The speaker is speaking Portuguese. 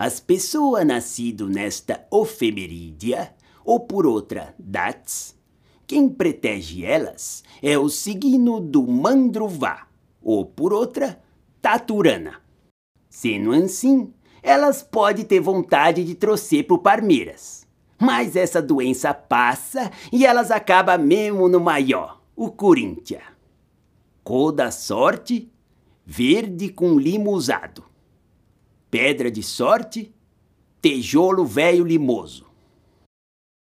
As pessoas nascidas nesta ofemerídia, ou por outra, datas, quem protege elas é o signo do Mandruvá, ou por outra, Taturana. Sendo assim, elas podem ter vontade de torcer pro Parmeiras. Mas essa doença passa e elas acabam mesmo no maior, o Corinthians. Cor da sorte, verde com limo usado. Pedra de sorte, tijolo velho limoso.